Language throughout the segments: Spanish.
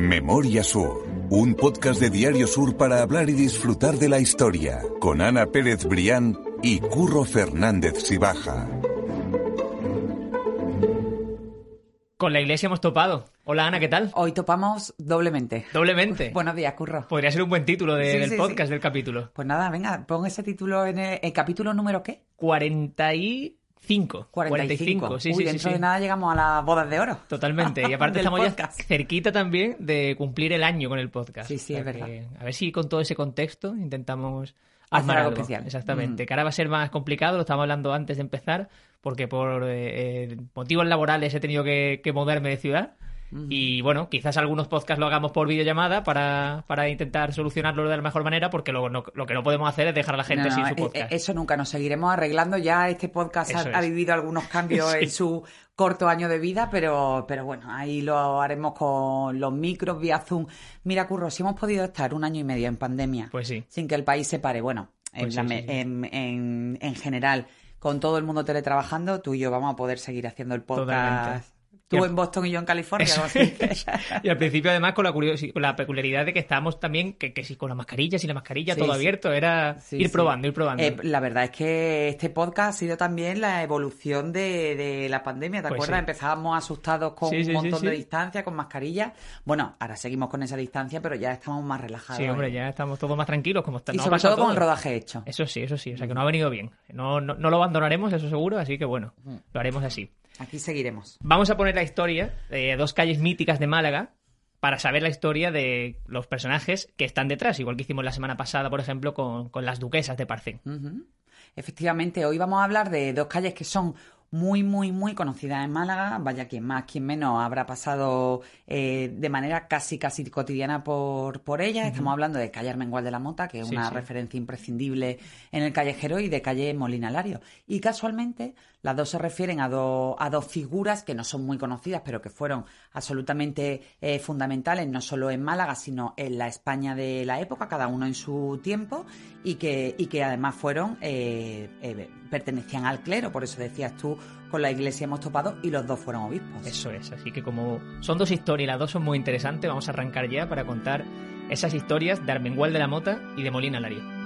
Memoria Sur, un podcast de Diario Sur para hablar y disfrutar de la historia, con Ana Pérez Brián y Curro Fernández Sibaja. Con la iglesia hemos topado. Hola Ana, ¿qué tal? Hoy topamos doblemente. Doblemente. Buenos días, Curro. Podría ser un buen título de- Sí, del sí, podcast, sí. del capítulo. Pues nada, venga, pon ese título en el, el capítulo número qué? 45. 45. sí, Uy, sí, dentro sí. de nada llegamos a las bodas de oro. Totalmente. Y aparte estamos ya podcast. cerquita también de cumplir el año con el podcast. Sí, sí, es verdad. A ver si con todo ese contexto intentamos Hacer armar algo algo. especial. Exactamente. Mm. Que ahora va a ser más complicado, lo estábamos hablando antes de empezar, porque por eh, eh, motivos laborales he tenido que, que moverme de ciudad. Y bueno, quizás algunos podcasts lo hagamos por videollamada para, para intentar solucionarlo de la mejor manera, porque luego no- lo que no podemos hacer es dejar a la gente No, sin su eh, podcast. eh, Eso nunca, nos seguiremos arreglando. Ya este podcast ha, vivido algunos cambios Sí. en su corto año de vida, pero, pero bueno, ahí lo haremos con los micros vía Zoom. Mira, Curro, si hemos podido estar un año y medio en pandemia Pues sí. sin que el país se pare, bueno, en, Pues la sí. En, en- en general, con todo el mundo teletrabajando, tú y yo vamos a poder seguir haciendo el podcast. Totalmente. Tú en Boston y yo en California. Eso así. Y al principio, además, con la, con la peculiaridad de que estábamos también, que, que si con la mascarilla, sin la mascarilla, Sí, todo sí. abierto, era Sí, ir probando, ir probando. Eh, la verdad es que este podcast ha sido también la evolución de, de la pandemia. ¿Te Pues acuerdas? Empezábamos asustados con un montón de distancia, con mascarilla. Bueno, ahora seguimos con esa distancia, pero ya estamos más relajados. sí, hombre, ¿eh? ya estamos todos más tranquilos, como está. Y sobre pasado todo con el todo. rodaje hecho. Eso sí, eso sí, o sea que no ha venido bien. No, no, no lo abandonaremos, eso seguro, así que bueno, Mm. lo haremos así. Aquí seguiremos. Vamos a poner la historia de dos calles míticas de Málaga para saber la historia de los personajes que están detrás, igual que hicimos la semana pasada, por ejemplo, con, con las duquesas de Parcén. Efectivamente, hoy vamos a hablar de dos calles que son muy, muy, muy conocidas en Málaga. Vaya, quien más, quien menos habrá pasado eh, de manera casi, casi cotidiana por, por ellas. Estamos hablando de calle Armengual de la Mota, que es Sí, una sí. referencia imprescindible en el callejero, y de calle Molina Lario. Y casualmente, las dos se refieren a, do- a dos figuras que no son muy conocidas, pero que fueron absolutamente eh, fundamentales, no solo en Málaga, sino en la España de la época, cada uno en su tiempo, y que, y que además fueron, eh, pertenecían al clero, por eso decías tú, con la iglesia hemos topado, y los dos fueron obispos. Eso es, así que como son dos historias y las dos son muy interesantes, vamos a arrancar ya para contar esas historias de Armengual de la Mota y de Molina Lario.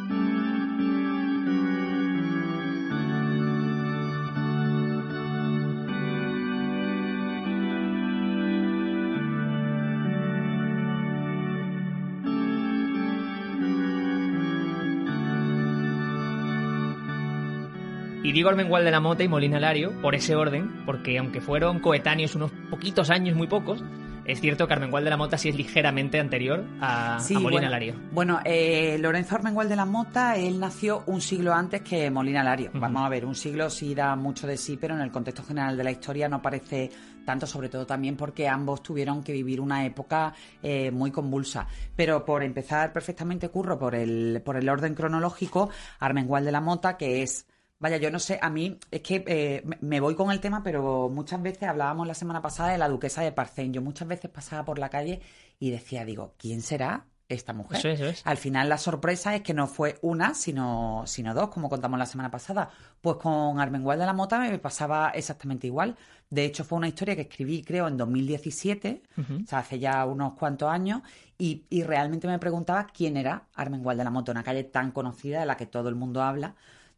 Digo Armengual de la Mota y Molina Lario por ese orden, porque aunque fueron coetáneos unos poquitos años, muy pocos, es cierto que Armengual de la Mota sí es ligeramente anterior a, Sí, a Molina bueno, Lario. Bueno, eh, Lorenzo Armengual de la Mota, él nació un siglo antes que Molina Lario. Vamos a ver, un siglo sí da mucho de sí, pero en el contexto general de la historia no parece tanto, sobre todo también porque ambos tuvieron que vivir una época eh, muy convulsa. Pero por empezar perfectamente, Curro, por el, por el orden cronológico, Armengual de la Mota, que es Vaya, yo no sé, a mí es que eh, me- voy con el tema, pero muchas veces hablábamos la semana pasada de la duquesa de Parcén. Yo muchas veces pasaba por la calle y decía, digo, ¿quién será esta mujer? Eso es, eso es. Al final la sorpresa es que no fue una, sino, sino dos, como contamos la semana pasada. Pues con Armengual de la Mota me pasaba exactamente igual. De hecho, fue una historia que escribí, creo, en 2017, Ujú. o sea, hace ya unos cuantos años, y, y realmente me preguntaba quién era Armengual de la Mota, una calle tan conocida de la que todo el mundo habla.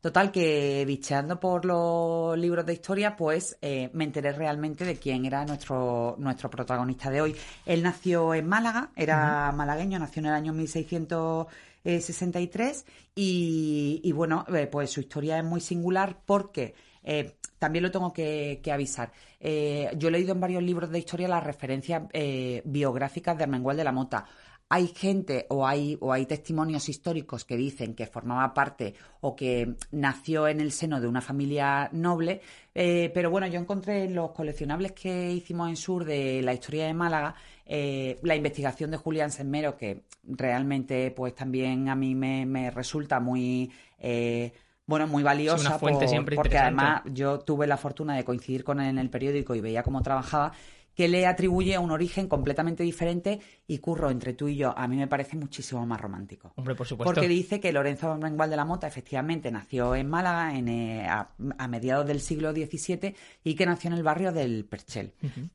Total, que bicheando por los libros de historia, pues eh, me enteré realmente de quién era nuestro, nuestro protagonista de hoy. Él nació en Málaga, era malagueño, nació en el año 1663 y, y bueno, eh, pues su historia es muy singular porque eh, también lo tengo que, que avisar. Yo he leído en varios libros de historia las referencias biográficas de Armengual de la Mota. Hay gente o hay, o hay testimonios históricos que dicen que formaba parte o que nació en el seno de una familia noble, eh, pero bueno, yo encontré en los coleccionables que hicimos en Sur de la historia de Málaga eh, la investigación de Julián Senmero, que realmente pues también a mí me, me resulta muy... eh, bueno, muy valiosa. una fuente por- siempre porque además yo tuve la fortuna de coincidir con él en el periódico y veía cómo trabajaba. Que le atribuye un origen completamente diferente y curro entre tú y yo, a mí me parece muchísimo más romántico. Hombre, por supuesto. Porque dice que Lorenzo Armengual de la Mota efectivamente nació en Málaga en, eh, a, mediados del siglo XVII y que nació en el barrio del Perchel,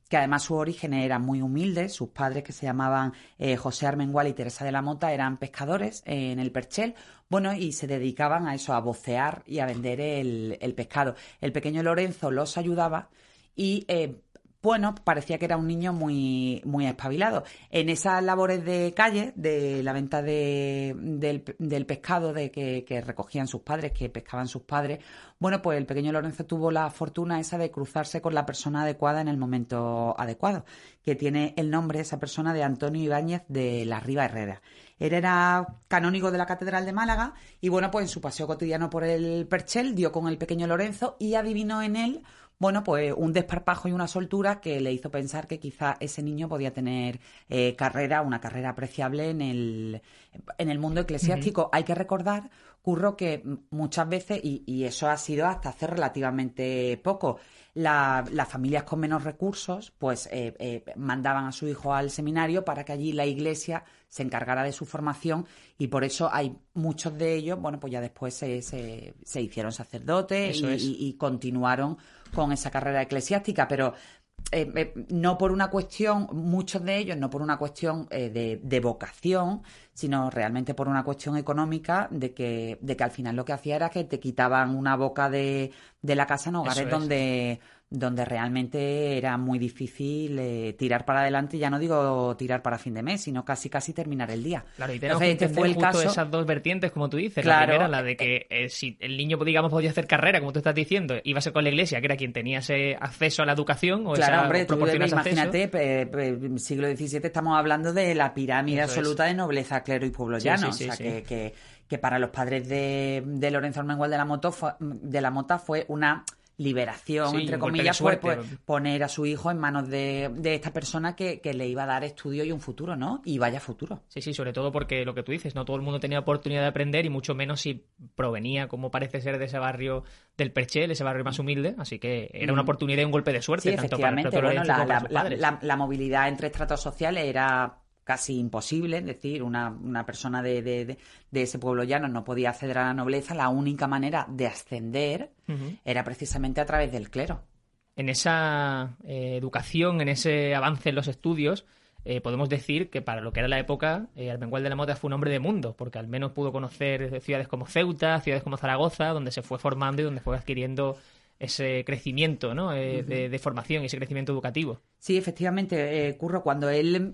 que además su origen era muy humilde, sus padres que se llamaban eh, José Armengual y Teresa de la Mota eran pescadores en el Perchel, bueno, y se dedicaban a eso, a vocear y a vender el, el pescado. El pequeño Lorenzo los ayudaba y eh, bueno, parecía que era un niño muy, muy espabilado. En esas labores de calle, de la venta de, del, pescado de que, recogían sus padres, que pescaban sus padres, bueno, pues el pequeño Lorenzo tuvo la fortuna esa de cruzarse con la persona adecuada en el momento adecuado, que tiene el nombre, esa persona, de Antonio Ibáñez de la Riva Herrera. Él era canónigo de la Catedral de Málaga y bueno, pues en su paseo cotidiano por el Perchel dio con el pequeño Lorenzo y adivinó en él bueno, pues un desparpajo y una soltura que le hizo pensar que quizá ese niño podía tener eh, carrera, una carrera apreciable en el, en el mundo eclesiástico. Hay que recordar, Curro, que muchas veces, y, eso ha sido hasta hace relativamente poco, las familias con menos recursos, pues eh, eh, mandaban a su hijo al seminario para que allí la iglesia se encargara de su formación y por eso hay muchos de ellos, bueno, pues ya después se, se, hicieron sacerdotes y continuaron con esa carrera eclesiástica, pero eh, eh, no por una cuestión, muchos de ellos, no por una cuestión eh, de, vocación, sino realmente por una cuestión económica de que, de que al final lo que hacía era que te quitaban una boca de, de la casa en hogares donde donde realmente era muy difícil eh, tirar para adelante, ya no digo tirar para fin de mes, sino casi casi terminar el día. Claro, y tenemos que este fue el caso... esas dos vertientes, como tú dices. La primera, la de que eh, si el niño, digamos, podía hacer carrera, como tú estás diciendo, iba a ser con la iglesia, que era quien tenía ese acceso a la educación o claro, esa hombre, tú, imagínate, siglo XVII estamos hablando de la pirámide absoluta de nobleza, clero y pueblo llano, o sea, que, que, que, para los padres de, de Lorenzo Armengual de la, Moto de la Mota fue una liberación, entre comillas, fue poner a su hijo en manos de, esta persona que, le iba a dar estudio y un futuro, ¿no? Y vaya futuro. Sí, sí, sobre todo porque lo que tú dices, no todo el mundo tenía oportunidad de aprender y mucho menos si provenía, como parece ser, de ese barrio del Perchel, ese barrio más humilde, así que era una mm. oportunidad y un golpe de suerte. Sí, efectivamente, bueno, la, movilidad entre estratos sociales era casi imposible, es decir, una, una persona de, de, ese pueblo llano no podía acceder a la nobleza, la única manera de ascender era precisamente a través del clero. En esa eh, educación, en ese avance en los estudios, eh, podemos decir que para lo que era la época, eh, de la Mota fue un hombre de mundo, porque al menos pudo conocer ciudades como Ceuta, ciudades como Zaragoza, donde se fue formando y donde fue adquiriendo ese crecimiento ¿no? Eh, de, formación y ese crecimiento educativo. Sí, efectivamente, eh, Curro, cuando él,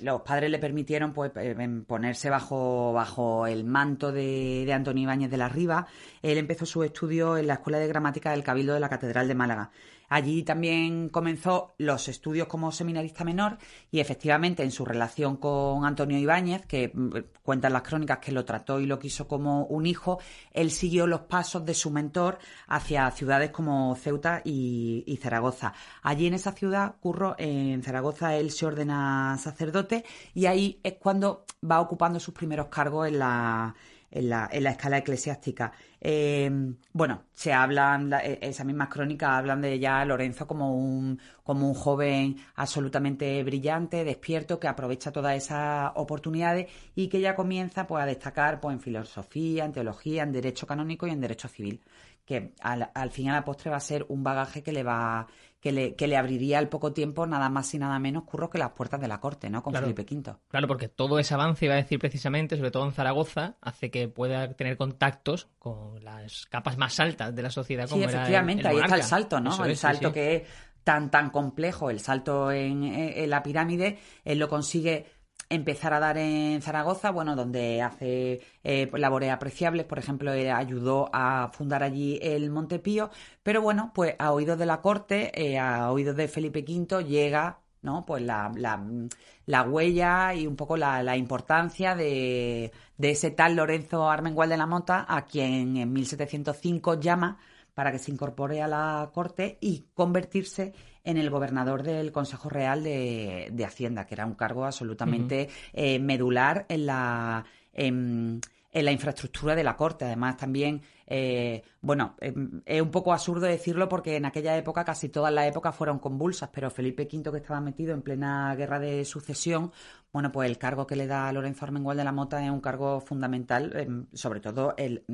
los padres le permitieron pues, eh, ponerse bajo, bajo el manto de, de Antonio Ibáñez de la Riva, él empezó su estudio en la Escuela de Gramática del Cabildo de la Catedral de Málaga. Allí también comenzó los estudios como seminarista menor y efectivamente en su relación con Antonio Ibáñez, que mm, cuentan las crónicas que lo trató y lo quiso como un hijo, él siguió los pasos de su mentor hacia ciudades como Ceuta y, Zaragoza. Allí en esa ciudad, Curro, en Zaragoza, él se ordena sacerdote y ahí es cuando va ocupando sus primeros cargos en la en la, en la escala eclesiástica. Eh, bueno, se hablan, e, esas mismas crónicas hablan de ya Lorenzo como un, como un joven absolutamente brillante, despierto, que aprovecha todas esas oportunidades y que ya comienza pues, a destacar pues, en filosofía, en teología, en derecho canónico y en derecho civil que al, al fin y a la postre va a ser un bagaje que le va que le, que le abriría al poco tiempo nada más y nada menos curro que las puertas de la corte, ¿no? Con Felipe V. Claro, porque todo ese avance, iba a decir precisamente, sobre todo en Zaragoza, hace que pueda tener contactos con las capas más altas de la sociedad. Como sí, efectivamente, ahí está el salto, ¿no? el salto que es tan, tan complejo, el salto en, en la pirámide, él lo consigue empezar a dar en Zaragoza, bueno, donde hace eh, labores apreciables, por ejemplo, ayudó a fundar allí el Montepío, pero bueno, pues a oídos de la corte, eh, a oídos de Felipe V llega ¿no? Pues la, la, huella y un poco la, importancia de, de, ese tal Lorenzo Armengual de la Mota, a quien en 1705 llama para que se incorpore a la corte y convertirse en el gobernador del Consejo Real de, Hacienda, que era un cargo absolutamente eh, medular en la, en, en la infraestructura de la corte. Además, también, eh, bueno, em, es un poco absurdo decirlo porque en aquella época, casi todas las épocas fueron convulsas, pero Felipe V, que estaba metido en plena guerra de sucesión, bueno, pues el cargo que le da a Lorenzo Armengual de la Mota es un cargo fundamental, em, sobre todo el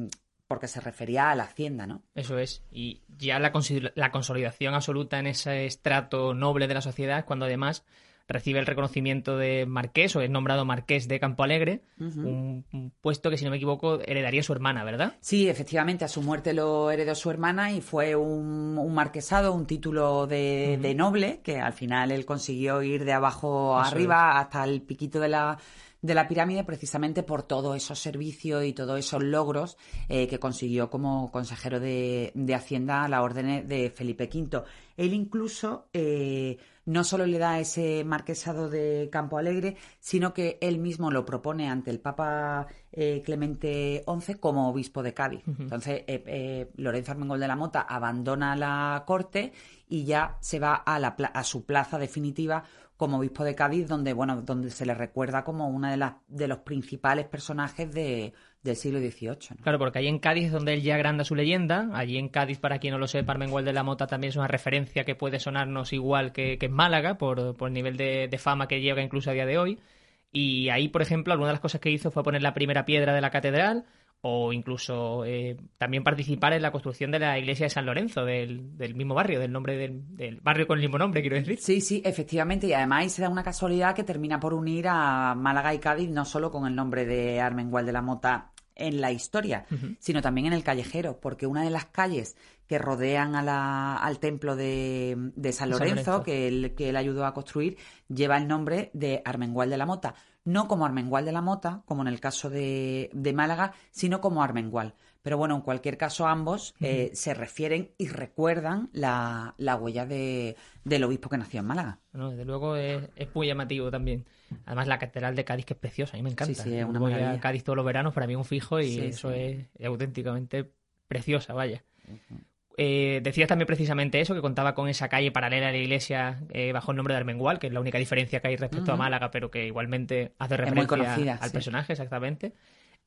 porque se refería a la hacienda, ¿no? Eso es. Y ya la, la consolidación absoluta en ese estrato noble de la sociedad es cuando además recibe el reconocimiento de marqués o es nombrado marqués de Campo Alegre, un, puesto que, si no me equivoco, heredaría su hermana, ¿verdad? Sí, efectivamente, a su muerte lo heredó su hermana y fue un, marquesado, un título de, noble, que al final él consiguió ir de abajo arriba hasta el piquito de la de la pirámide precisamente por todos esos servicios y todos esos logros eh, que consiguió como consejero de, Hacienda a la orden de Felipe V. Él incluso eh, no solo le da ese marquesado de Campo Alegre, sino que él mismo lo propone ante el Papa eh, Clemente XI como obispo de Cádiz. Entonces, Lorenzo Armengol de la Mota abandona la corte y ya se va a, la, a su plaza definitiva como obispo de Cádiz, donde, bueno, donde se le recuerda como uno de, las, de los principales personajes de, del siglo XVIII. Claro, porque allí en Cádiz es donde él ya agranda su leyenda. Allí en Cádiz, para quien no lo sepa, Parmengual de la Mota también es una referencia que puede sonarnos igual que, que en Málaga, por, por el nivel de, de, fama que llega incluso a día de hoy. Y ahí, por ejemplo, alguna de las cosas que hizo fue poner la primera piedra de la catedral, o incluso eh, también participar en la construcción de la iglesia de San Lorenzo, del, del mismo barrio, del nombre del, barrio con el mismo nombre, quiero decir. Sí, sí, efectivamente, y además se da una casualidad que termina por unir a Málaga y Cádiz no solo con el nombre de Armengual de la Mota en la historia, sino también en el callejero, porque una de las calles que rodean a la, al templo de, de San, Lorenzo, Que, él, que él ayudó a construir, lleva el nombre de Armengual de la Mota no como Armengual de la Mota, como en el caso de, Málaga, sino como Armengual. Pero bueno, en cualquier caso, ambos eh, se refieren y recuerdan la, huella de, del obispo que nació en Málaga. Bueno, desde luego es, muy llamativo también. Además, la Catedral de Cádiz, que es preciosa, a mí me encanta. Sí, sí, es una Voy a Cádiz todos los veranos, para mí es un fijo y eso Es, auténticamente preciosa, vaya. Eh, decías también precisamente eso, que contaba con esa calle paralela a la iglesia eh, bajo el nombre de Armengual, que es la única diferencia que hay respecto a Málaga, pero que igualmente hace referencia al personaje, exactamente.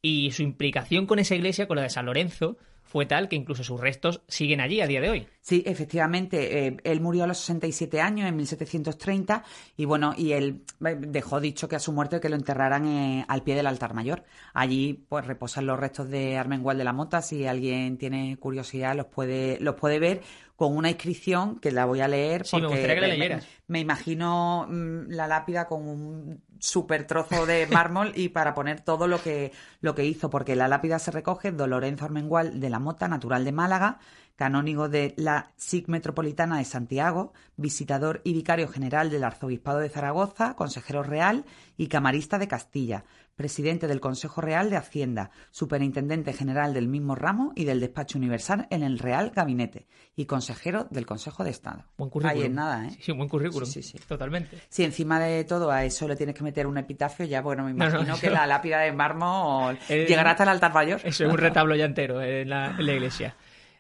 Y su implicación con esa iglesia, con la de San Lorenzo, fue tal que incluso sus restos siguen allí a día de hoy. Sí, efectivamente. Eh, él murió a los 67 años, en 1730, y bueno, y él eh, dejó dicho que a su muerte que lo enterraran eh, al pie del altar mayor. Allí, pues, reposan los restos de Armengual de la Mota. Si alguien tiene curiosidad, los puede, los puede ver con una inscripción que la voy a leer. Sí, me gustaría que la leyeras. Me, imagino mm, la lápida con un super trozo de mármol y para poner todo lo que, lo que hizo, porque la lápida se recoge Lorenzo Armengual de la Mota, natural de Málaga, canónigo de la SIC Metropolitana de Santiago, visitador y vicario general del Arzobispado de Zaragoza, consejero real y camarista de Castilla, presidente del Consejo Real de Hacienda, superintendente general del mismo ramo y del despacho universal en el Real Gabinete y consejero del Consejo de Estado. Buen currículum. Ahí es nada, ¿eh? Sí, buen currículum. Sí, sí, Totalmente. Si encima de todo a eso le tienes que meter un epitafio, ya, bueno, me imagino que la lápida de mármol llegará hasta el altar mayor. Eso es un retablo ya entero en la iglesia.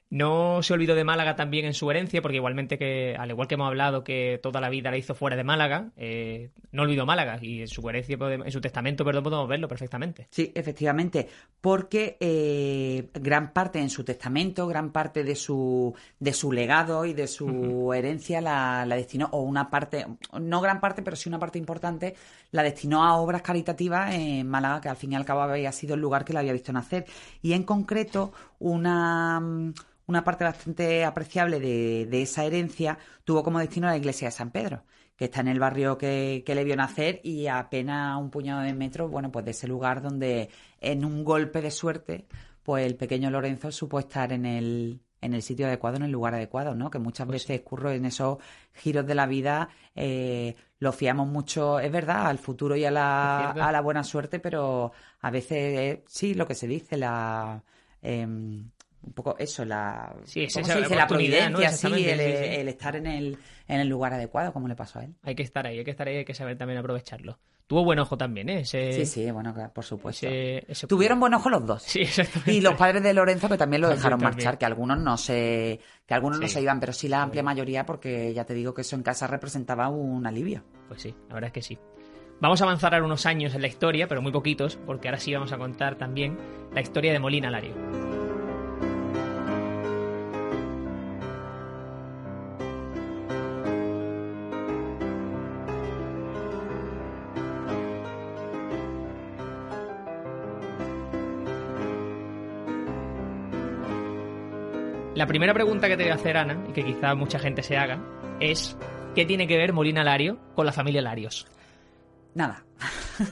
No se olvidó de Málaga también en su herencia, porque igualmente que, al igual que hemos hablado que toda la vida la hizo fuera de Málaga, eh, no olvidó Málaga y en su herencia, en su testamento, perdón, podemos verlo perfectamente. Sí, efectivamente, porque eh, gran parte en su testamento, gran parte de su, de su legado y de su herencia la, la, destinó, o una parte, no gran parte, pero sí una parte importante, la destinó a obras caritativas en Málaga, que al fin y al cabo había sido el lugar que la había visto nacer. Y en concreto, una una parte bastante apreciable de, esa herencia tuvo como destino la iglesia de San Pedro, que está en el barrio que, le vio nacer y apenas un puñado de metros, bueno, pues de ese lugar donde en un golpe de suerte, pues el pequeño Lorenzo supo estar en el, en el sitio adecuado, en el lugar adecuado, ¿no? Que muchas pues veces curro en esos giros de la vida, eh, lo fiamos mucho, es verdad, al futuro y a la, a la buena suerte, pero a veces sí, lo que se dice, la... Em, un poco eso, la, sí, se dice? la providencia, sí, el, estar en el, en el lugar adecuado, como le pasó a él. Hay que estar ahí, hay que estar ahí, hay que saber también aprovecharlo. Tuvo buen ojo también, ¿eh? Sí, sí, bueno, por supuesto. Tuvieron buen ojo los dos. Sí, exactamente. Y los padres de Lorenzo que también lo dejaron marchar, que algunos no se, que algunos no se iban, pero sí la amplia mayoría, porque ya te digo que eso en casa representaba un alivio. Pues sí, la verdad es que sí. Vamos a avanzar ahora unos años en la historia, pero muy poquitos, porque ahora sí vamos a contar también la historia de Molina Lario. La primera pregunta que te voy a hacer, Ana, y que quizá mucha gente se haga, es ¿qué tiene que ver Molina Lario con la familia Larios? Nada.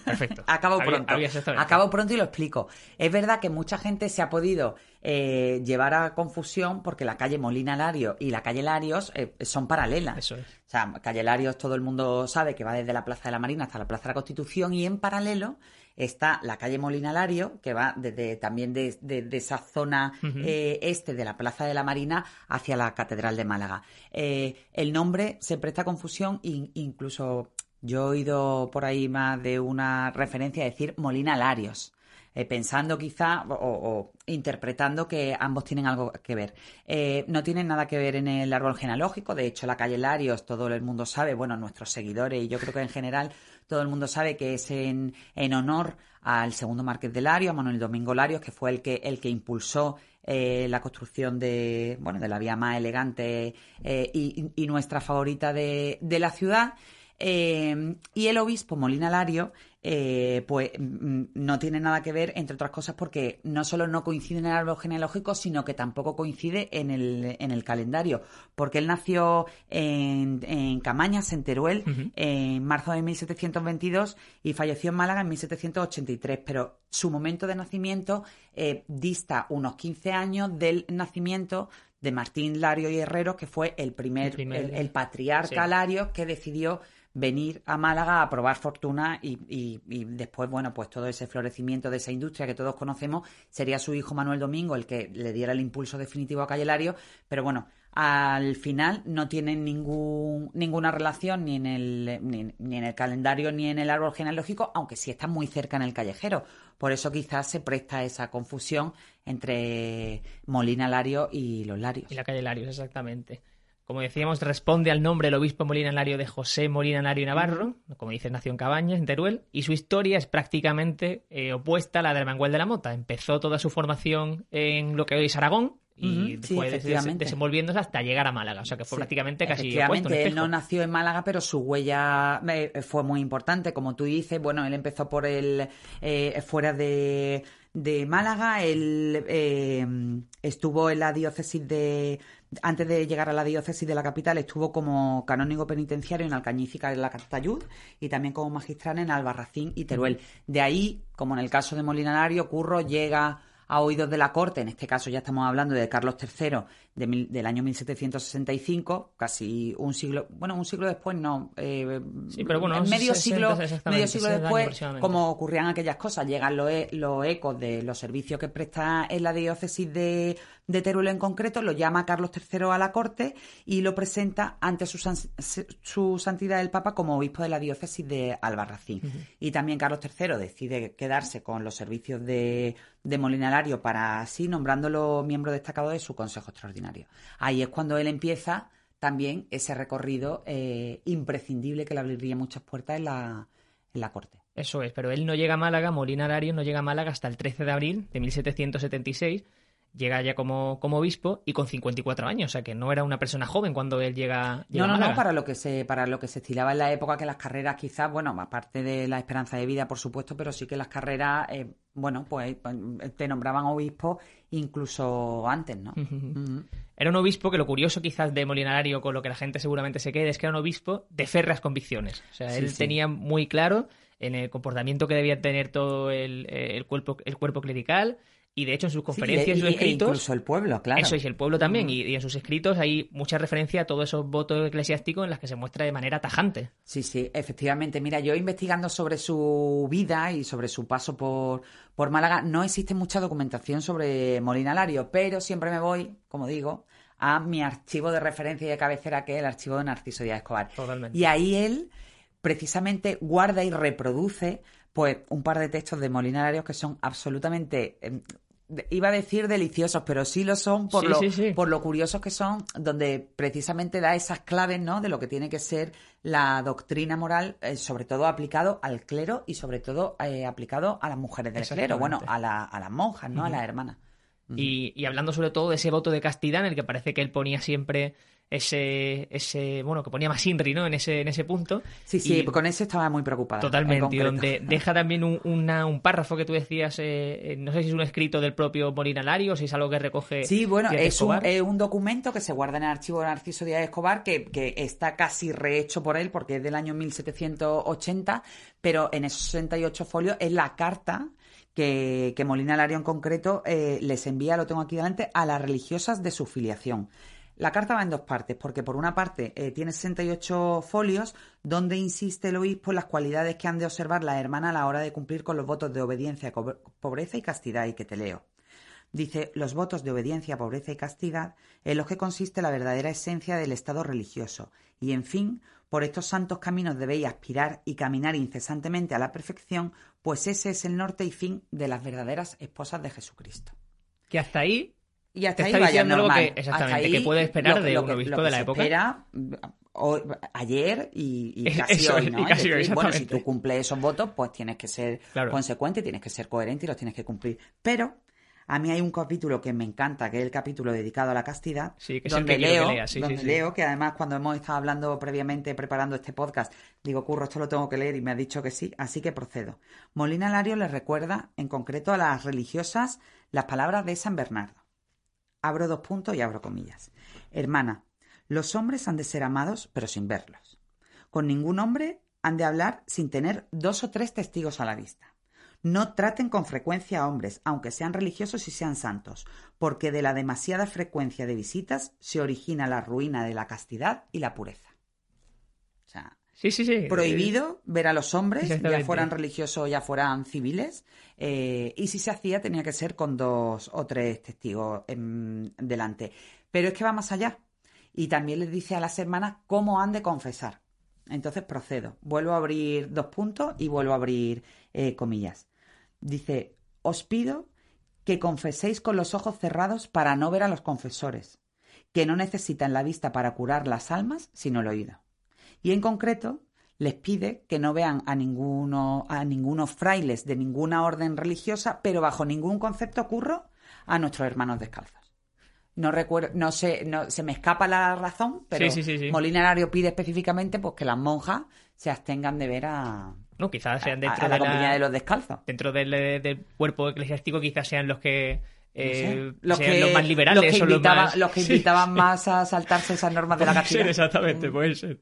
Perfecto. Acabo pronto. Acabo pronto y lo explico. Es verdad que mucha gente se ha podido eh, llevar a confusión porque la calle Molina Lario y la calle Larios eh, son paralelas. Eso es. O sea, calle Larios todo el mundo sabe que va desde la Plaza de la Marina hasta la Plaza de la Constitución y en paralelo está la calle Molina Lario, que va desde también de, de- de esa zona eh, este de la Plaza de la Marina hacia la Catedral de Málaga. Eh, el nombre se presta confusión e incluso yo he oído por ahí más de una referencia a decir Molina Larios. Eh, pensando quizá o, interpretando que ambos tienen algo que ver. Eh, no tienen nada que ver en el árbol genealógico, de hecho la calle Larios todo el mundo sabe, bueno, nuestros seguidores y yo creo que en general todo el mundo sabe que es en, en honor al segundo marqués de Larios, a Manuel Domingo Larios, que fue el que, el que impulsó eh, la construcción de, bueno, de la vía más elegante y, y nuestra favorita de, de la ciudad. Y el obispo Molina Lario, eh, pues mm, no tiene nada que ver, entre otras cosas, porque no solo no coincide en el árbol genealógico, sino que tampoco coincide en el, en el calendario, porque él nació en, en Camañas, en Teruel, en marzo de 1722 y falleció en Málaga en 1783, pero su momento de nacimiento eh, dista unos 15 años del nacimiento de Martín Lario y Herrero, que fue el primer, El primer- el, el patriarca Sí. Lario que decidió venir a Málaga a probar fortuna y, y- y después, bueno, pues todo ese florecimiento de esa industria que todos conocemos sería su hijo Manuel Domingo el que le diera el impulso definitivo a Calle Lario, pero bueno, al final no tienen ningún, ninguna relación ni en, el, ni, ni en el calendario ni en el árbol genealógico, aunque sí están muy cerca en el callejero. Por eso quizás se presta esa confusión entre Molina Lario y los Larios. Y la calle Larios, exactamente. Como decíamos, responde al nombre el obispo Molina Lario de José Molina Lario y Navarro, como dices, nació en Cabañas, en Teruel, y su historia es prácticamente eh, opuesta a la de Armengol de la Mota. Empezó toda su formación en lo que hoy es Aragón y sí, fue des- efectivamente. desenvolviéndose hasta llegar a Málaga. O sea que fue Sí, prácticamente casi opuesto, Efectivamente, un él no nació en Málaga, pero su huella eh, fue muy importante. Como tú dices, bueno, él empezó por el eh, fuera de, de Málaga, él eh, estuvo en la diócesis de antes de llegar a la diócesis de la capital, estuvo como canónigo penitenciario en Alcañífica de la Castellud y también como magistral en Albarracín y Teruel. De ahí, como en el caso de Molina Lario, Curro llega a oídos de la corte, en este caso ya estamos hablando de Carlos III de mil- del año 1765, casi un siglo, bueno, un siglo después no, eh, Sí, pero bueno, medio 60 siglo, medio siglo 60 años después, como ocurrían aquellas cosas, llegan los, e- los ecos de los servicios que presta en la diócesis de, de Teruel en concreto, lo llama Carlos III a la corte y lo presenta ante su, san- su santidad el Papa como obispo de la diócesis de Albarracín. Y también Carlos III decide quedarse con los servicios de, de Molinalario para así nombrándolo miembro destacado de su Consejo Extraordinario. Ahí es cuando él empieza también ese recorrido eh, imprescindible que le abriría muchas puertas en la, en la corte. Eso es, pero él no llega a Málaga, Molina Lario no llega a Málaga hasta el 13 de abril de 1776. Llega ya como, como obispo y con 54 años, o sea que no era una persona joven cuando él llega, llega No, no, no, para lo que se, para lo que se estilaba en la época que las carreras quizás, bueno, aparte de la esperanza de vida, por supuesto, pero sí que las carreras, eh, bueno, pues eh, te nombraban obispo incluso antes, ¿no? Era un obispo que lo curioso quizás de Molinarario, con lo que la gente seguramente se quede, es que era un obispo de férreas convicciones. O sea, Sí, él sí. tenía muy claro en el comportamiento que debía tener todo el, el cuerpo, el cuerpo clerical y de hecho en sus conferencias Sí, y y- sus e escritos... incluso el pueblo, claro. Eso es, y el pueblo también. Y, y en sus escritos hay mucha referencia a todos esos votos eclesiásticos en las que se muestra de manera tajante. Sí, sí, efectivamente. Mira, yo investigando sobre su vida y sobre su paso por, por Málaga, no existe mucha documentación sobre Molina Lario, pero siempre me voy, como digo, a mi archivo de referencia y de cabecera, que es el archivo de Narciso Díaz Escobar. Totalmente. Y ahí él precisamente guarda y reproduce pues un par de textos de Molina Lario que son absolutamente eh, iba a decir deliciosos, pero sí lo son por, Sí, lo, sí, sí. por lo curiosos que son, donde precisamente da esas claves, ¿no? De lo que tiene que ser la doctrina moral, eh, sobre todo aplicado al clero y sobre todo eh, aplicado a las mujeres del clero, bueno, a, la- a las monjas, ¿no? A las hermanas. Y, y hablando sobre todo de ese voto de castidad en el que parece que él ponía siempre ese, ese bueno, que ponía más Inri, ¿no? En ese, en ese punto. Sí, sí, Y- con eso estaba muy preocupada. en Totalmente, y donde deja también un, una- un párrafo que tú decías, eh, eh, no sé si es un escrito del propio Molina Lari o si es algo que recoge. Sí, bueno, es un, es un documento que se guarda en el archivo de Narciso Díaz Escobar, que, que está casi rehecho por él, porque es del año 1780, pero en esos 68 folios es la carta que, que Molina Lario en concreto eh, les envía, lo tengo aquí delante, a las religiosas de su filiación. La carta va en dos partes, porque por una parte eh, tiene 68 folios donde insiste el obispo en las cualidades que han de observar las hermanas a la hora de cumplir con los votos de obediencia, pobreza y castidad, y que te leo. Dice, los votos de obediencia, pobreza y castidad, en los que consiste la verdadera esencia del estado religioso. Y, en fin, por estos santos caminos debéis aspirar y caminar incesantemente a la perfección, pues ese es el norte y fin de las verdaderas esposas de Jesucristo. Que hasta ahí Y hasta Te ahí vaya normal. que- exactamente, Hasta ahí, que puede esperar lo- de lo un que- obispo de la se época. espera, ayer y, y casi Eso hoy, ¿no? y casi hoy, bueno, si tú cumples esos votos, pues tienes que ser Claro. consecuente, tienes que ser coherente y los tienes que cumplir. Pero a mí hay un capítulo que me encanta, que es el capítulo dedicado a la castidad, Sí, que es el donde que leo, sí, donde sí. leo que además cuando hemos estado hablando previamente, preparando este podcast, digo, curro, esto lo tengo que leer y me ha dicho que sí, así que procedo. Molina Lario le recuerda en concreto a las religiosas las palabras de San Bernardo. Abro dos puntos y abro comillas. Hermana, los hombres han de ser amados, pero sin verlos. Con ningún hombre han de hablar sin tener dos o tres testigos a la vista. No traten con frecuencia a hombres, aunque sean religiosos y sean santos, porque de la demasiada frecuencia de visitas se origina la ruina de la castidad y la pureza. O sea, Sí, sí, sí. prohibido ver a los hombres, ya fueran religiosos o ya fueran civiles, eh, y si se hacía tenía que ser con dos o tres testigos en- delante. Pero es que va más allá. Y también les dice a las hermanas cómo han de confesar. Entonces procedo. Vuelvo a abrir dos puntos y vuelvo a abrir eh, comillas. Dice, os pido que confeséis con los ojos cerrados para no ver a los confesores, que no necesitan la vista para curar las almas, sino el oído. Y en concreto, les pide que no vean a ninguno, a ningunos frailes de ninguna orden religiosa, pero bajo ningún concepto curro a nuestros hermanos descalzos. No recuerdo, no sé, no, se me escapa la razón, pero Sí, sí, sí, sí. Molina Lario pide específicamente pues, que las monjas se abstengan de ver a, No, quizás sean dentro a la de la- compañía de los descalzos. dentro del, del cuerpo eclesiástico quizás sean los que No eh, sé. los, sean que, los más liberales los que los invitaban, más... los que Sí. invitaban más a saltarse esas normas de la Puede ser, exactamente, puede ser.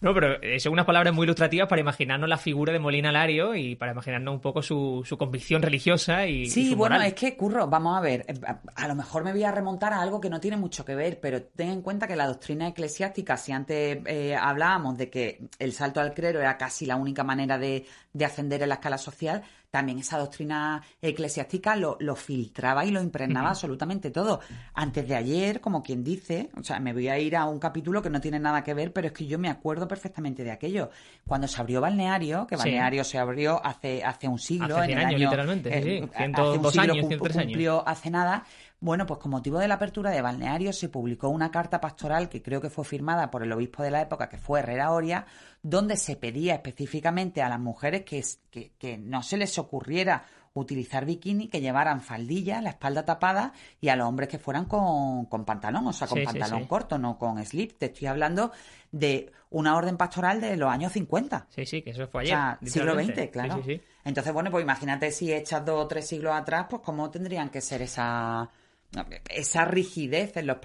No, pero eh, son unas palabras muy ilustrativas para imaginarnos la figura de Molina Lario y para imaginarnos un poco su, su convicción religiosa y, y Sí, su bueno, moral. es que, Curro, vamos a ver, eh, a, a lo mejor me voy a remontar a algo que no tiene mucho que ver, pero ten en cuenta que la doctrina eclesiástica, si antes eh, hablábamos de que el salto al clero era casi la única manera de, de ascender en la escala social, también esa doctrina eclesiástica lo, lo filtraba y lo impregnaba absolutamente todo. Antes de ayer, como quien dice, o sea, me voy a ir a un capítulo que no tiene nada que ver, pero es que yo me acuerdo perfectamente de aquello. Cuando se abrió Balneario, que Sí. Balneario se abrió hace, hace un siglo, Hace en 100 el años, año, literalmente, sí, eh, sí. hace 102 un siglo años, cum- 103 años. cumplió hace nada. Bueno, pues con motivo de la apertura de Balneario se publicó una carta pastoral que creo que fue firmada por el obispo de la época, que fue Herrera Oria, donde se pedía específicamente a las mujeres que, que, que no se les ocurriera utilizar bikini, que llevaran faldilla, la espalda tapada, y a los hombres que fueran con, con pantalón, o sea, con Sí, pantalón sí. corto, no con slip. Te estoy hablando de una orden pastoral de los años 50. Sí, sí, que eso fue O ayer. sea, siglo. XX, claro. Entonces, bueno, pues imagínate si echas dos o tres siglos atrás, pues cómo tendrían que ser esa, esa rigidez en los,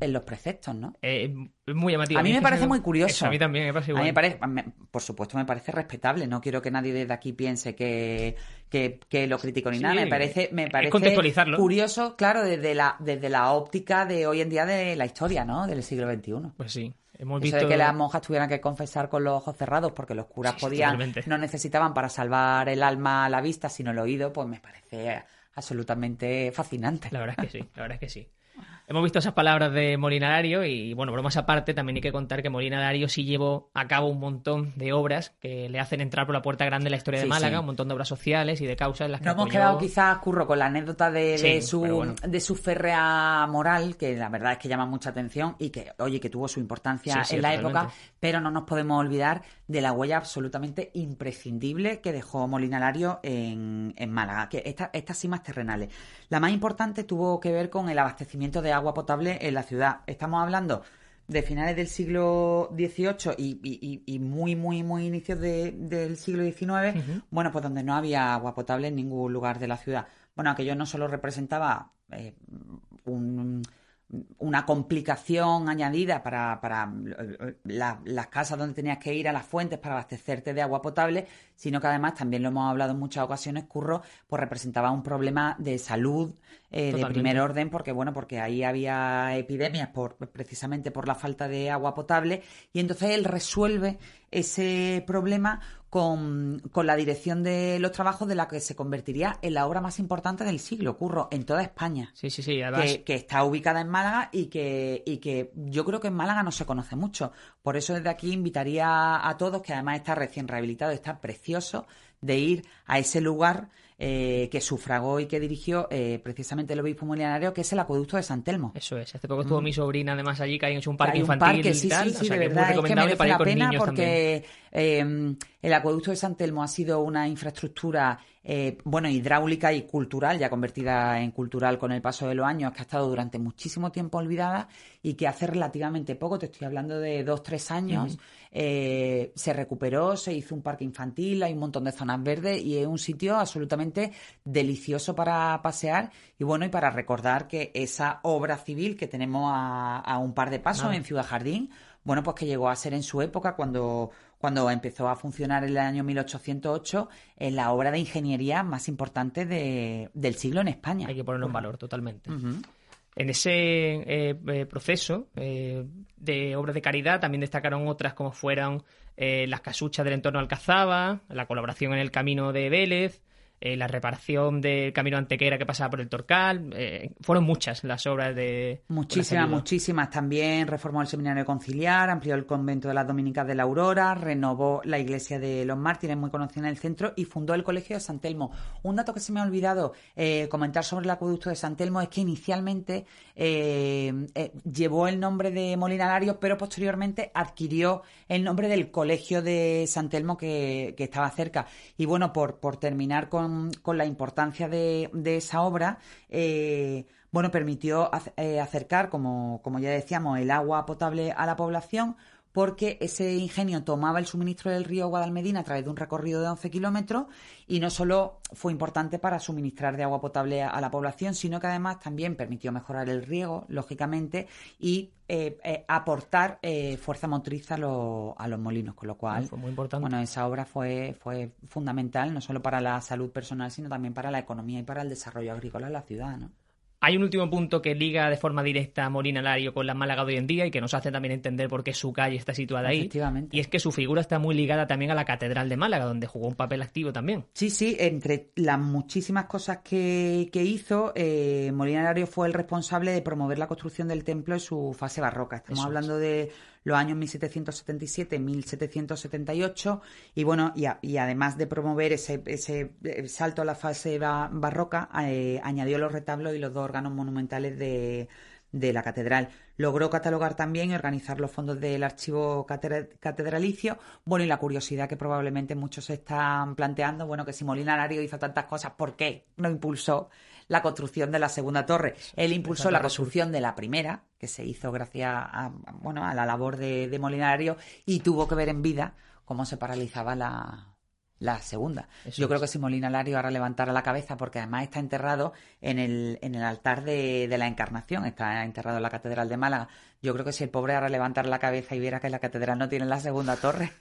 en los preceptos, ¿no? Eh, es muy llamativo. A mí me parece muy curioso. eso a mí también me parece A igual. mí me parece, me- por supuesto, me parece respetable. No quiero que nadie desde aquí piense que, que, que lo critico ni Sí, nada. Me parece, me parece contextualizarlo. curioso, claro, desde la, desde la óptica de hoy en día de la historia, ¿no? Del siglo XXI. Pues sí, hemos Eso visto... de que las monjas tuvieran que confesar con los ojos cerrados porque los curas sí, podían, totalmente. no necesitaban para salvar el alma a la vista, sino el oído, pues me parece absolutamente fascinante. La verdad es que sí, la verdad es que sí. Hemos visto esas palabras de Molinarario y, bueno, bromas aparte, también hay que contar que Molinarario sí llevó a cabo un montón de obras que le hacen entrar por la puerta grande en la historia de Sí, Málaga, sí. un montón de obras sociales y de causas en las que Nos hemos apoyó- quedado quizás, Curro, con la anécdota de, Sí, de su, bueno. de su férrea moral, que la verdad es que llama mucha atención y que, oye, que tuvo su importancia en la totalmente. época, pero no nos podemos olvidar de la huella absolutamente imprescindible que dejó Molinalario en, en Málaga, que esta- estas cimas terrenales. La más importante tuvo que ver con el abastecimiento de agua potable en la ciudad. Estamos hablando de finales del siglo XVIII y, y- y- y muy, muy, muy inicios de- del siglo XIX, bueno, pues donde no había agua potable en ningún lugar de la ciudad. Bueno, aquello no solo representaba eh, un- una complicación añadida para, para eh, la- las casas donde tenías que ir a las fuentes para abastecerte de agua potable, sino que además, también lo hemos hablado en muchas ocasiones, Curro, pues representaba un problema de salud eh, de primer orden, porque bueno, porque ahí había epidemias por, precisamente por la falta de agua potable, y entonces él resuelve ese problema con, con la dirección de los trabajos de la que se convertiría en la obra más importante del siglo, Curro, en toda España Sí, sí, sí. Además, que, que está ubicada en Málaga y que, y que yo creo que en Málaga no se conoce mucho. Por eso desde aquí invitaría a todos, que además está recién rehabilitado, está precioso, de ir a ese lugar eh, que sufragó y que dirigió eh, precisamente el obispo milianario, que es el acueducto de San Telmo. Eso es. Hace poco estuvo mi sobrina además allí, que hay hecho un Mm. Que parque hay un infantil parque, y sí, tal. sí, o sí, sea, de que es muy verdad, es que recomendable merece para ir la con pena niños porque eh, el acueducto de San Telmo ha sido una infraestructura, eh, bueno, hidráulica y cultural, ya convertida en cultural con el paso de los años, que ha estado durante muchísimo tiempo olvidada y que hace relativamente poco, te estoy hablando de dos, tres años, eh, se recuperó, se hizo un parque infantil, hay un montón de zonas verdes y es un sitio absolutamente delicioso para pasear y bueno, y para recordar que esa obra civil que tenemos a, a un par de pasos en Ciudad Jardín, bueno, pues que llegó a ser en su época cuando, cuando empezó a funcionar en el año 1808 en la obra de ingeniería más importante de- del siglo en España. Hay que ponerlo en valor totalmente. En ese eh, eh, proceso eh, de obras de caridad también destacaron otras como fueron eh, las casuchas del entorno Alcazaba, la colaboración en el camino de Vélez, eh, la reparación del camino Antequera que pasaba por el Torcal. eh, fueron muchas las obras de... Muchísimas, muchísimas. También reformó el seminario conciliar, amplió el convento de las Dominicas de la Aurora, renovó la iglesia de los mártires, muy conocida en el centro, y fundó el colegio de San Telmo. Un dato que se me ha olvidado eh, comentar sobre el acueducto de San Telmo es que inicialmente llevó el nombre de Molinalario, pero posteriormente adquirió el nombre del colegio de San Telmo que, que estaba cerca. Y bueno, por, por terminar con, con la importancia de, de esa obra, eh, bueno, permitió eh, acercar, como ya decíamos, el agua potable a la población, porque ese ingenio tomaba el suministro del río Guadalmedina a través de un recorrido de 11 kilómetros y no solo fue importante para suministrar de agua potable a, la población, sino que además también permitió mejorar el riego, lógicamente, y eh, eh, aportar eh, fuerza motriz a, los- a los molinos, con lo cual, Fue muy importante. bueno, esa obra fue, fue fundamental, no solo para la salud personal, sino también para la economía y para el desarrollo agrícola en la ciudad, ¿no? Hay un último punto que liga de forma directa a Molina Lario con la Málaga de hoy en día y que nos hace también entender por qué su calle está situada ahí. Efectivamente. Y es que su figura está muy ligada también a la Catedral de Málaga, donde jugó un papel activo también. Sí, sí, entre las muchísimas cosas que, que hizo, eh, Molina Lario fue el responsable de promover la construcción del templo en su fase barroca. Estamos Eso es. hablando de los años 1777-1778 y bueno, y, a- y además de promover ese, ese eh, salto a la fase ba- barroca, eh, añadió los retablos y los dos órganos monumentales de, de la catedral. Logró catalogar también y organizar los fondos del archivo catedra- catedralicio. Bueno, y la curiosidad que probablemente muchos se están planteando, bueno, que si Molina Lario hizo tantas cosas, ¿por qué no impulsó la construcción de la segunda torre? Él impulsó la construcción de la primera, que se hizo gracias a, bueno, a la labor de, de Molina Lario, y tuvo que ver en vida cómo se paralizaba la, la segunda. Eso Yo es. creo que si Molina Lario ahora levantara la cabeza, porque además está enterrado en el, en el altar de, de la Encarnación, está enterrado en la Catedral de Málaga. Yo creo que si el pobre ahora levantara la cabeza y viera que la catedral no tiene la segunda torre,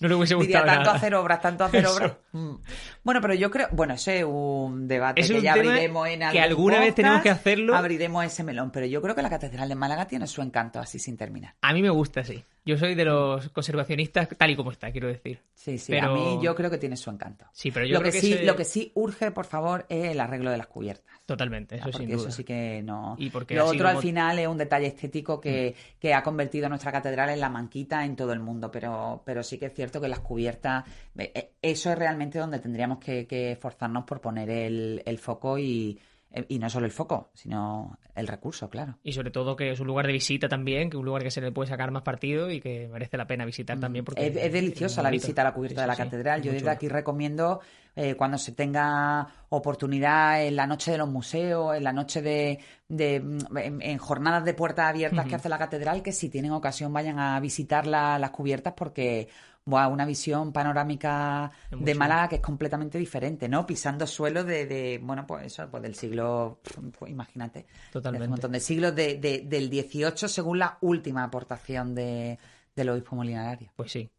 No le hubiese diría gustado tanto nada. hacer obras, tanto hacer Eso. obras. Mm. Bueno, pero yo creo, bueno, ese es un debate Es que un ya abriremos en que alguna vez tenemos que hacerlo. Abriremos ese melón, pero yo creo que la Catedral de Málaga tiene su encanto así sin terminar. A mí me gusta, sí. Yo soy de los conservacionistas tal y como está, quiero decir. Sí, sí, Pero- a mí yo creo que tiene su encanto. Sí, pero yo lo creo que, que sí, lo que sí urge, por favor, es el arreglo de las cubiertas. Totalmente, Ah, eso porque sin duda. eso sí que no. Y porque Lo otro al final es un detalle estético que, que ha convertido a nuestra catedral en la manquita en todo el mundo, pero, pero sí que es cierto que las cubiertas, eh, eso es realmente donde tendríamos que, que esforzarnos por poner el, el foco y, y no solo el foco, sino el recurso, claro. Y sobre todo que es un lugar de visita también, que es un lugar que se le puede sacar más partido y que merece la pena visitar también. porque Mm. Es, es deliciosa la visita a la cubierta Sí, de la sí, catedral. Yo desde chulo. aquí recomiendo eh, cuando se tenga oportunidad en la noche de los museos, en la noche de, de- mm, en, en jornadas de puertas abiertas que hace la catedral, que si tienen ocasión vayan a visitar la- las cubiertas porque buah, una visión panorámica Es de. Málaga que es completamente diferente, ¿no? Pisando suelo de, de, bueno, pues eso, pues del siglo, pues imagínate, Totalmente. un montón de siglos de, de- del 18 según la última aportación de, del obispo Molinarario. Pues sí.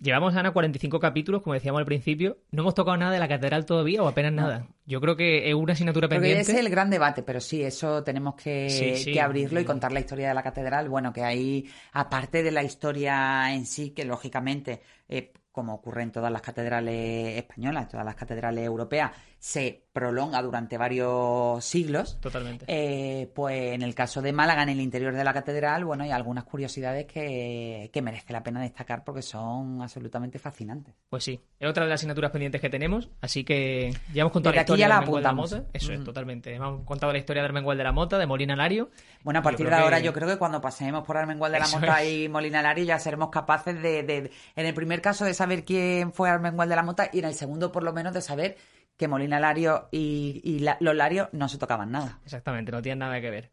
Llevamos, Ana, 45 capítulos, como decíamos al principio. No hemos tocado nada de la catedral todavía o apenas nada. Yo creo que es una asignatura Porque pendiente. ese es el gran debate, pero sí, eso tenemos que, Sí, sí. que abrirlo y contar la historia de la catedral. Bueno, que ahí, aparte de la historia en sí, que lógicamente, eh, como ocurre en todas las catedrales españolas, todas las catedrales europeas, se prolonga durante varios siglos. Totalmente. Eh, pues en el caso de Málaga, en el interior de la catedral, bueno, hay algunas curiosidades que, que merece la pena destacar porque son absolutamente fascinantes. Pues sí, es otra de las asignaturas pendientes que tenemos, así que ya hemos contado Desde la aquí historia ya la de Armengual de la apuntamos. Mota. Eso es, Mm. totalmente. Hemos contado la historia de Armengual de la Mota, de Molina Lario. Bueno, a partir de ahora que- yo creo que cuando pasemos por Armengual de la Eso Mota es. y Molina Lario ya seremos capaces de, de- en el primer caso, de saber quién fue Armengual de la Mota y en el segundo, por lo menos, de saber que Molina Lario y, y la- los Larios no se tocaban nada. Exactamente, no tiene nada que ver.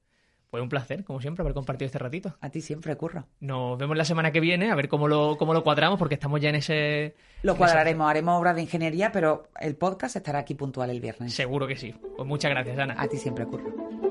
Pues un placer, como siempre, haber compartido este ratito. A ti siempre, Curro. Nos vemos la semana que viene, a ver cómo lo, cómo lo cuadramos, porque estamos ya en ese... Lo cuadraremos, haremos obras de ingeniería, pero el podcast estará aquí puntual el viernes. Seguro que sí. Pues muchas gracias, Ana. A ti siempre, Curro.